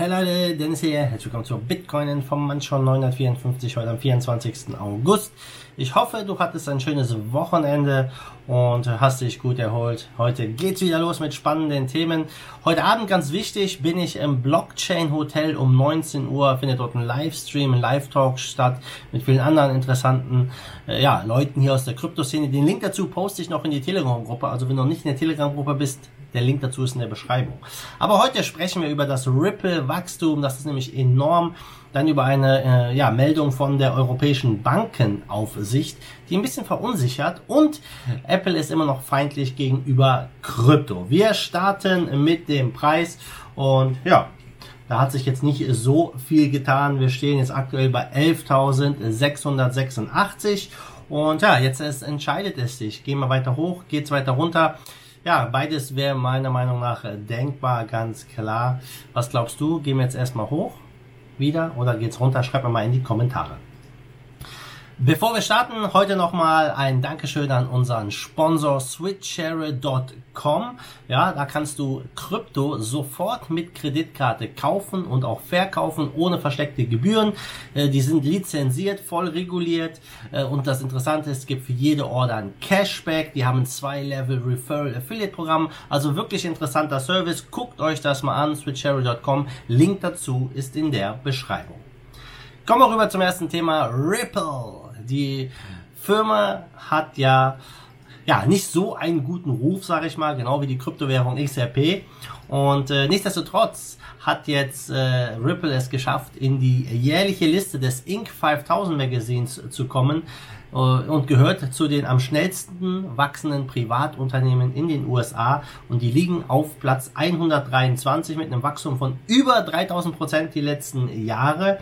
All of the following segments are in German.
Hey Leute, Dennis hier. Herzlich willkommen zur Bitcoin Information 954 heute am 24. August. Ich hoffe, du hattest ein schönes Wochenende und hast dich gut erholt. Heute geht's wieder los mit spannenden Themen. Heute Abend ganz wichtig, bin ich im Blockchain Hotel um 19 Uhr. Findet dort ein Livestream, ein Live-Talk statt mit vielen anderen interessanten äh, ja, Leuten hier aus der Kryptoszene. Den Link dazu poste ich noch in die Telegram-Gruppe. Also wenn du noch nicht in der Telegram-Gruppe bist, der Link dazu ist in der Beschreibung. Aber heute sprechen wir über das Ripple-Wachstum. Das ist nämlich enorm. Dann über eine äh, ja, Meldung von der Europäischen Bankenaufsicht, die ein bisschen verunsichert. Und Apple ist immer noch feindlich gegenüber Krypto. Wir starten mit dem Preis. Und ja, da hat sich jetzt nicht so viel getan. Wir stehen jetzt aktuell bei 11.686. Und ja, jetzt ist, entscheidet es sich. Gehen wir weiter hoch, geht's weiter runter. Ja, beides wäre meiner Meinung nach denkbar, ganz klar. Was glaubst du? Gehen wir jetzt erstmal hoch, wieder oder geht's runter? Schreib mir mal in die Kommentare. Bevor wir starten, heute nochmal ein Dankeschön an unseren Sponsor switchshare.com. Ja, da kannst du Krypto sofort mit Kreditkarte kaufen und auch verkaufen ohne versteckte Gebühren. Äh, die sind lizenziert, voll reguliert äh, und das Interessante ist, es gibt für jede Order ein Cashback. Die haben ein zwei-Level Referral Affiliate Programm. Also wirklich interessanter Service. Guckt euch das mal an, switchshare.com. Link dazu ist in der Beschreibung. Kommen wir rüber zum ersten Thema Ripple. Die Firma hat ja ja nicht so einen guten Ruf, sage ich mal, genau wie die Kryptowährung XRP. Und äh, nichtsdestotrotz hat jetzt äh, Ripple es geschafft, in die jährliche Liste des Inc. 5000 Magazins zu kommen äh, und gehört zu den am schnellsten wachsenden Privatunternehmen in den USA und die liegen auf Platz 123 mit einem Wachstum von über 3000 Prozent die letzten Jahre.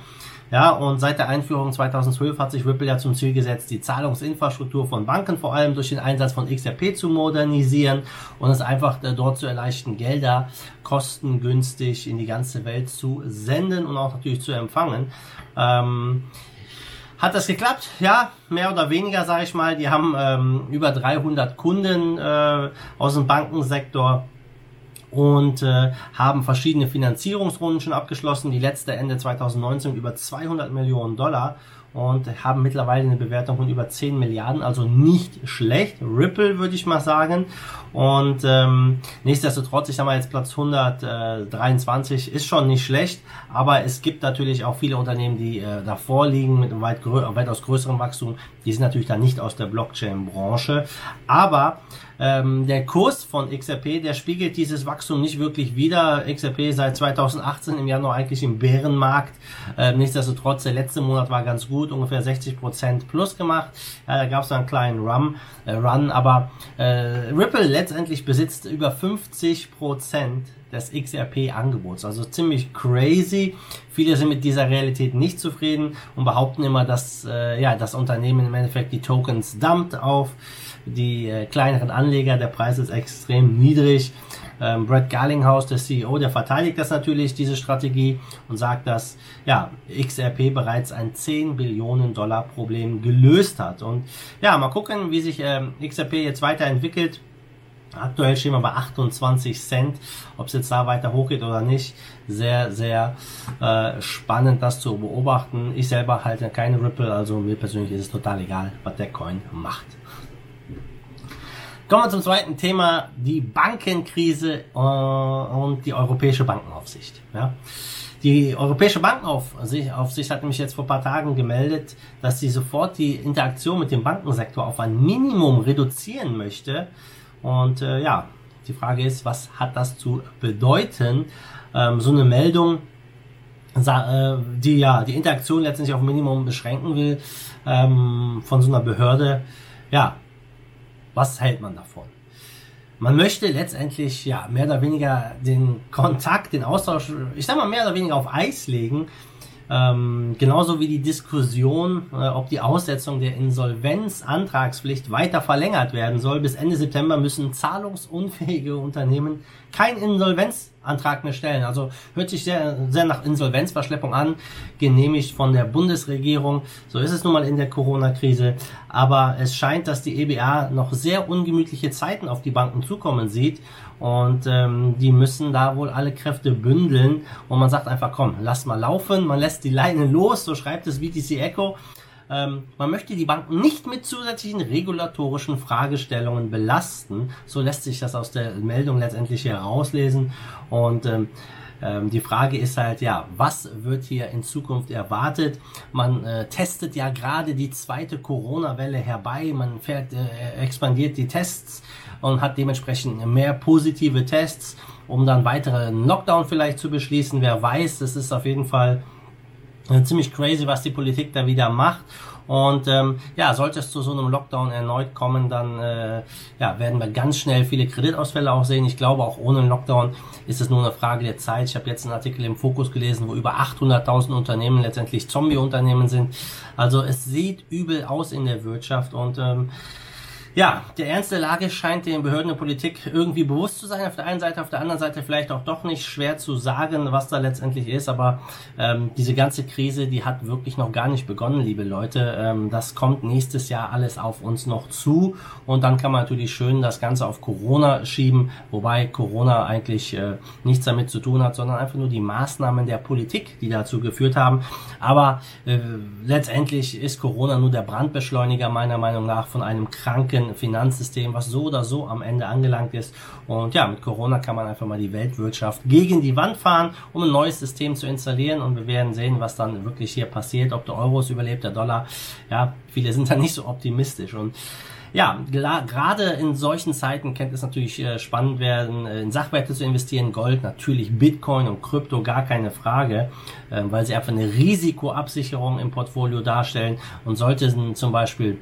Ja, und seit der Einführung 2012 hat sich Ripple ja zum Ziel gesetzt, die Zahlungsinfrastruktur von Banken vor allem durch den Einsatz von XRP zu modernisieren und es einfach äh, dort zu erleichtern, Gelder kostengünstig in die ganze Welt zu senden und auch natürlich zu empfangen. Ähm, hat das geklappt? Ja, mehr oder weniger, sage ich mal. Die haben ähm, über 300 Kunden äh, aus dem Bankensektor und äh, haben verschiedene Finanzierungsrunden schon abgeschlossen. Die letzte Ende 2019 über 200 Millionen Dollar und haben mittlerweile eine Bewertung von über 10 Milliarden, also nicht schlecht. Ripple würde ich mal sagen. Und ähm, nichtsdestotrotz, ich sag mal jetzt Platz 123 ist schon nicht schlecht, aber es gibt natürlich auch viele Unternehmen, die äh, davor liegen mit einem weit grö weitaus größerem Wachstum. Die sind natürlich dann nicht aus der Blockchain-Branche, aber ähm, der Kurs von XRP, der spiegelt dieses Wachstum nicht wirklich wider. XRP seit 2018 im Januar eigentlich im Bärenmarkt. Ähm, nichtsdestotrotz, der letzte Monat war ganz gut, ungefähr 60% plus gemacht. Ja, da gab es einen kleinen Run, äh, Run aber äh, Ripple letztendlich besitzt über 50% des XRP-Angebots. Also ziemlich crazy. Viele sind mit dieser Realität nicht zufrieden und behaupten immer, dass äh, ja, das Unternehmen im Endeffekt die Tokens dumpt auf die äh, kleineren Anleger. Der Preis ist extrem niedrig. Ähm, Brad Garlinghouse, der CEO, der verteidigt das natürlich, diese Strategie, und sagt, dass ja, XRP bereits ein 10 Billionen Dollar Problem gelöst hat. Und ja, mal gucken, wie sich ähm, XRP jetzt weiterentwickelt. Aktuell stehen wir bei 28 Cent. Ob es jetzt da weiter hochgeht oder nicht, sehr, sehr äh, spannend, das zu beobachten. Ich selber halte keine Ripple, also mir persönlich ist es total egal, was der Coin macht. Kommen wir zum zweiten Thema, die Bankenkrise äh, und die Europäische Bankenaufsicht. Ja. Die Europäische Bankenaufsicht hat nämlich jetzt vor paar Tagen gemeldet, dass sie sofort die Interaktion mit dem Bankensektor auf ein Minimum reduzieren möchte. Und äh, ja, die Frage ist, was hat das zu bedeuten? Ähm, so eine Meldung, äh, die ja die Interaktion letztendlich auf Minimum beschränken will ähm, von so einer Behörde, ja, was hält man davon? Man möchte letztendlich ja mehr oder weniger den Kontakt, den Austausch, ich sag mal mehr oder weniger auf Eis legen. Ähm, genauso wie die Diskussion, äh, ob die Aussetzung der Insolvenzantragspflicht weiter verlängert werden soll. Bis Ende September müssen zahlungsunfähige Unternehmen kein Insolvenz Antrag mehr stellen. Also hört sich sehr, sehr nach Insolvenzverschleppung an, genehmigt von der Bundesregierung. So ist es nun mal in der Corona-Krise. Aber es scheint, dass die EBA noch sehr ungemütliche Zeiten auf die Banken zukommen sieht. Und ähm, die müssen da wohl alle Kräfte bündeln. Und man sagt einfach, komm, lass mal laufen. Man lässt die Leine los, so schreibt es VTC Echo. Ähm, man möchte die Banken nicht mit zusätzlichen regulatorischen Fragestellungen belasten. So lässt sich das aus der Meldung letztendlich herauslesen. Und ähm, ähm, die Frage ist halt, ja, was wird hier in Zukunft erwartet? Man äh, testet ja gerade die zweite Corona-Welle herbei, man fährt, äh, expandiert die Tests und hat dementsprechend mehr positive Tests, um dann weiteren Lockdown vielleicht zu beschließen. Wer weiß, das ist auf jeden Fall ziemlich crazy, was die Politik da wieder macht. Und ähm, ja, sollte es zu so einem Lockdown erneut kommen, dann äh, ja, werden wir ganz schnell viele Kreditausfälle auch sehen. Ich glaube, auch ohne Lockdown ist es nur eine Frage der Zeit. Ich habe jetzt einen Artikel im Fokus gelesen, wo über 800.000 Unternehmen letztendlich Zombie-Unternehmen sind. Also es sieht übel aus in der Wirtschaft und ähm, ja, der Ernst der Lage scheint den Behörden und Politik irgendwie bewusst zu sein. Auf der einen Seite, auf der anderen Seite vielleicht auch doch nicht schwer zu sagen, was da letztendlich ist. Aber ähm, diese ganze Krise, die hat wirklich noch gar nicht begonnen, liebe Leute. Ähm, das kommt nächstes Jahr alles auf uns noch zu. Und dann kann man natürlich schön das Ganze auf Corona schieben, wobei Corona eigentlich äh, nichts damit zu tun hat, sondern einfach nur die Maßnahmen der Politik, die dazu geführt haben. Aber äh, letztendlich ist Corona nur der Brandbeschleuniger meiner Meinung nach von einem kranken kranken Finanzsystem, was so oder so am Ende angelangt ist. Und ja, mit Corona kann man einfach mal die Weltwirtschaft gegen die Wand fahren, um ein neues System zu installieren. Und wir werden sehen, was dann wirklich hier passiert, ob der Euro es überlebt, der Dollar. Ja, viele sind da nicht so optimistisch. Und ja, gerade in solchen Zeiten könnte es natürlich äh, spannend werden, äh, in Sachwerte zu investieren. Gold, natürlich Bitcoin und Krypto, gar keine Frage, äh, weil sie einfach eine Risikoabsicherung im Portfolio darstellen. Und sollte zum Beispiel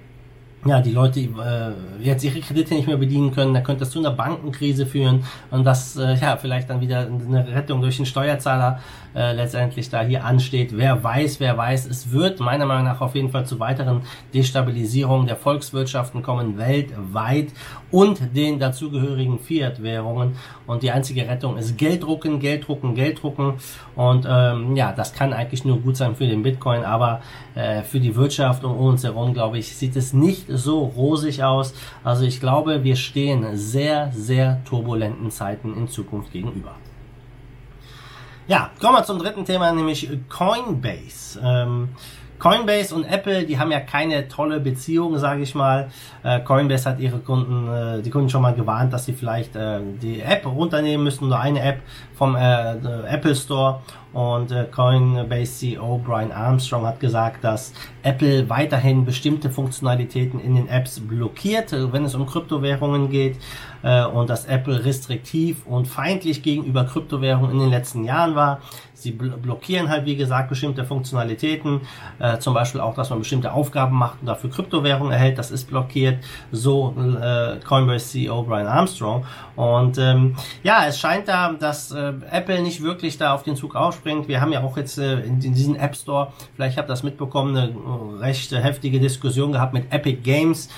ja, die Leute äh, jetzt ihre Kredite nicht mehr bedienen können, dann könnte das zu einer Bankenkrise führen. Und das äh, ja vielleicht dann wieder eine Rettung durch den Steuerzahler äh, letztendlich da hier ansteht. Wer weiß, wer weiß, es wird meiner Meinung nach auf jeden Fall zu weiteren Destabilisierungen der Volkswirtschaften kommen weltweit und den dazugehörigen Fiat-Währungen. Und die einzige Rettung ist Gelddrucken, Gelddrucken, Gelddrucken. Und ähm, ja, das kann eigentlich nur gut sein für den Bitcoin, aber äh, für die Wirtschaft um uns herum, glaube ich, sieht es nicht so rosig aus. Also ich glaube, wir stehen sehr, sehr turbulenten Zeiten in Zukunft gegenüber. Ja, kommen wir zum dritten Thema, nämlich Coinbase. Ähm, Coinbase und Apple, die haben ja keine tolle Beziehung, sage ich mal. Äh, Coinbase hat ihre Kunden, äh, die Kunden schon mal gewarnt, dass sie vielleicht äh, die App runternehmen müssen oder eine App vom äh, Apple Store. Und äh, Coinbase CEO Brian Armstrong hat gesagt, dass Apple weiterhin bestimmte Funktionalitäten in den Apps blockiert, äh, wenn es um Kryptowährungen geht. Äh, und dass Apple restriktiv und feindlich gegenüber Kryptowährungen in den letzten Jahren war. Sie blockieren halt, wie gesagt, bestimmte Funktionalitäten, äh, zum Beispiel auch, dass man bestimmte Aufgaben macht und dafür Kryptowährungen erhält, das ist blockiert, so äh, Coinbase CEO Brian Armstrong. Und ähm, ja, es scheint da, dass äh, Apple nicht wirklich da auf den Zug aufspringt. Wir haben ja auch jetzt äh, in, diesen App Store, vielleicht habt ihr das mitbekommen, eine recht heftige Diskussion gehabt mit Epic Games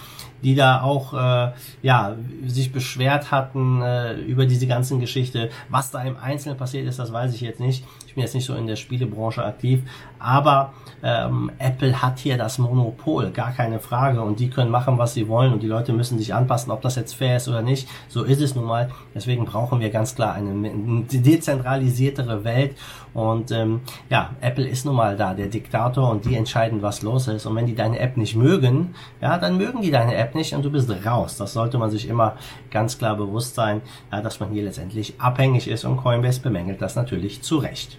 die da auch äh, ja sich beschwert hatten äh, über diese ganzen Geschichte. Was da im Einzelnen passiert ist, das weiß ich jetzt nicht. Bin jetzt nicht so in der Spielebranche aktiv, aber ähm, Apple hat hier das Monopol, gar keine Frage, und die können machen, was sie wollen, und die Leute müssen sich anpassen, ob das jetzt fair ist oder nicht. So ist es nun mal. Deswegen brauchen wir ganz klar eine dezentralisiertere Welt. Und ähm, ja, Apple ist nun mal da, der Diktator, und die entscheiden, was los ist. Und wenn die deine App nicht mögen, ja, dann mögen die deine App nicht und du bist raus. Das sollte man sich immer ganz klar bewusst sein, ja, dass man hier letztendlich abhängig ist und Coinbase bemängelt das natürlich zu Recht.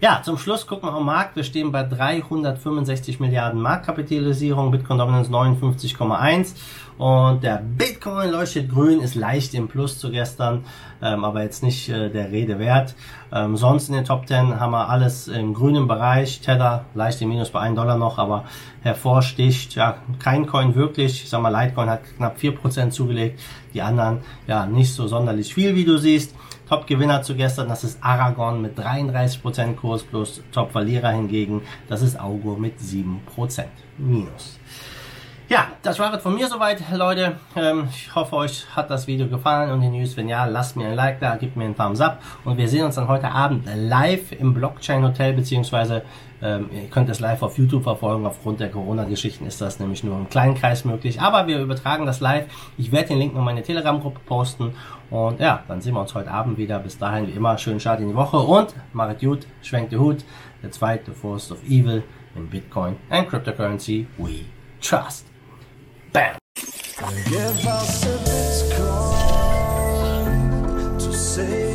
Ja, zum Schluss gucken wir am Markt. Wir stehen bei 365 Milliarden Marktkapitalisierung, Bitcoin Dominance 59,1 und der Bitcoin leuchtet grün, ist leicht im Plus zu gestern, ähm, aber jetzt nicht äh, der Rede wert. Ähm, sonst in den Top 10 haben wir alles im grünen Bereich. Tether leicht im Minus bei 1 Dollar noch, aber hervorsticht, ja, kein Coin wirklich. Ich sag mal, Litecoin hat knapp 4% zugelegt, die anderen ja nicht so sonderlich viel, wie du siehst. Top-Gewinner zu gestern, das ist Aragon mit 33% Kurs plus Top-Verlierer hingegen, das ist Augur mit 7% Minus. Ja, das war es von mir soweit, Leute. Ähm, ich hoffe, euch hat das Video gefallen und die News. Wenn ja, lasst mir ein Like da, gebt mir einen Thumbs up und wir sehen uns dann heute Abend live im Blockchain Hotel, beziehungsweise ähm, ihr könnt es live auf YouTube verfolgen. Aufgrund der Corona-Geschichten ist das nämlich nur im kleinen Kreis möglich. Aber wir übertragen das live. Ich werde den Link in meine Telegram-Gruppe posten. Und ja, dann sehen wir uns heute Abend wieder. Bis dahin, wie immer, schönen Start in die Woche und macht gut, schwenkt den Hut. The zweite Force of Evil in Bitcoin and cryptocurrency we trust. Bam! Give us a to save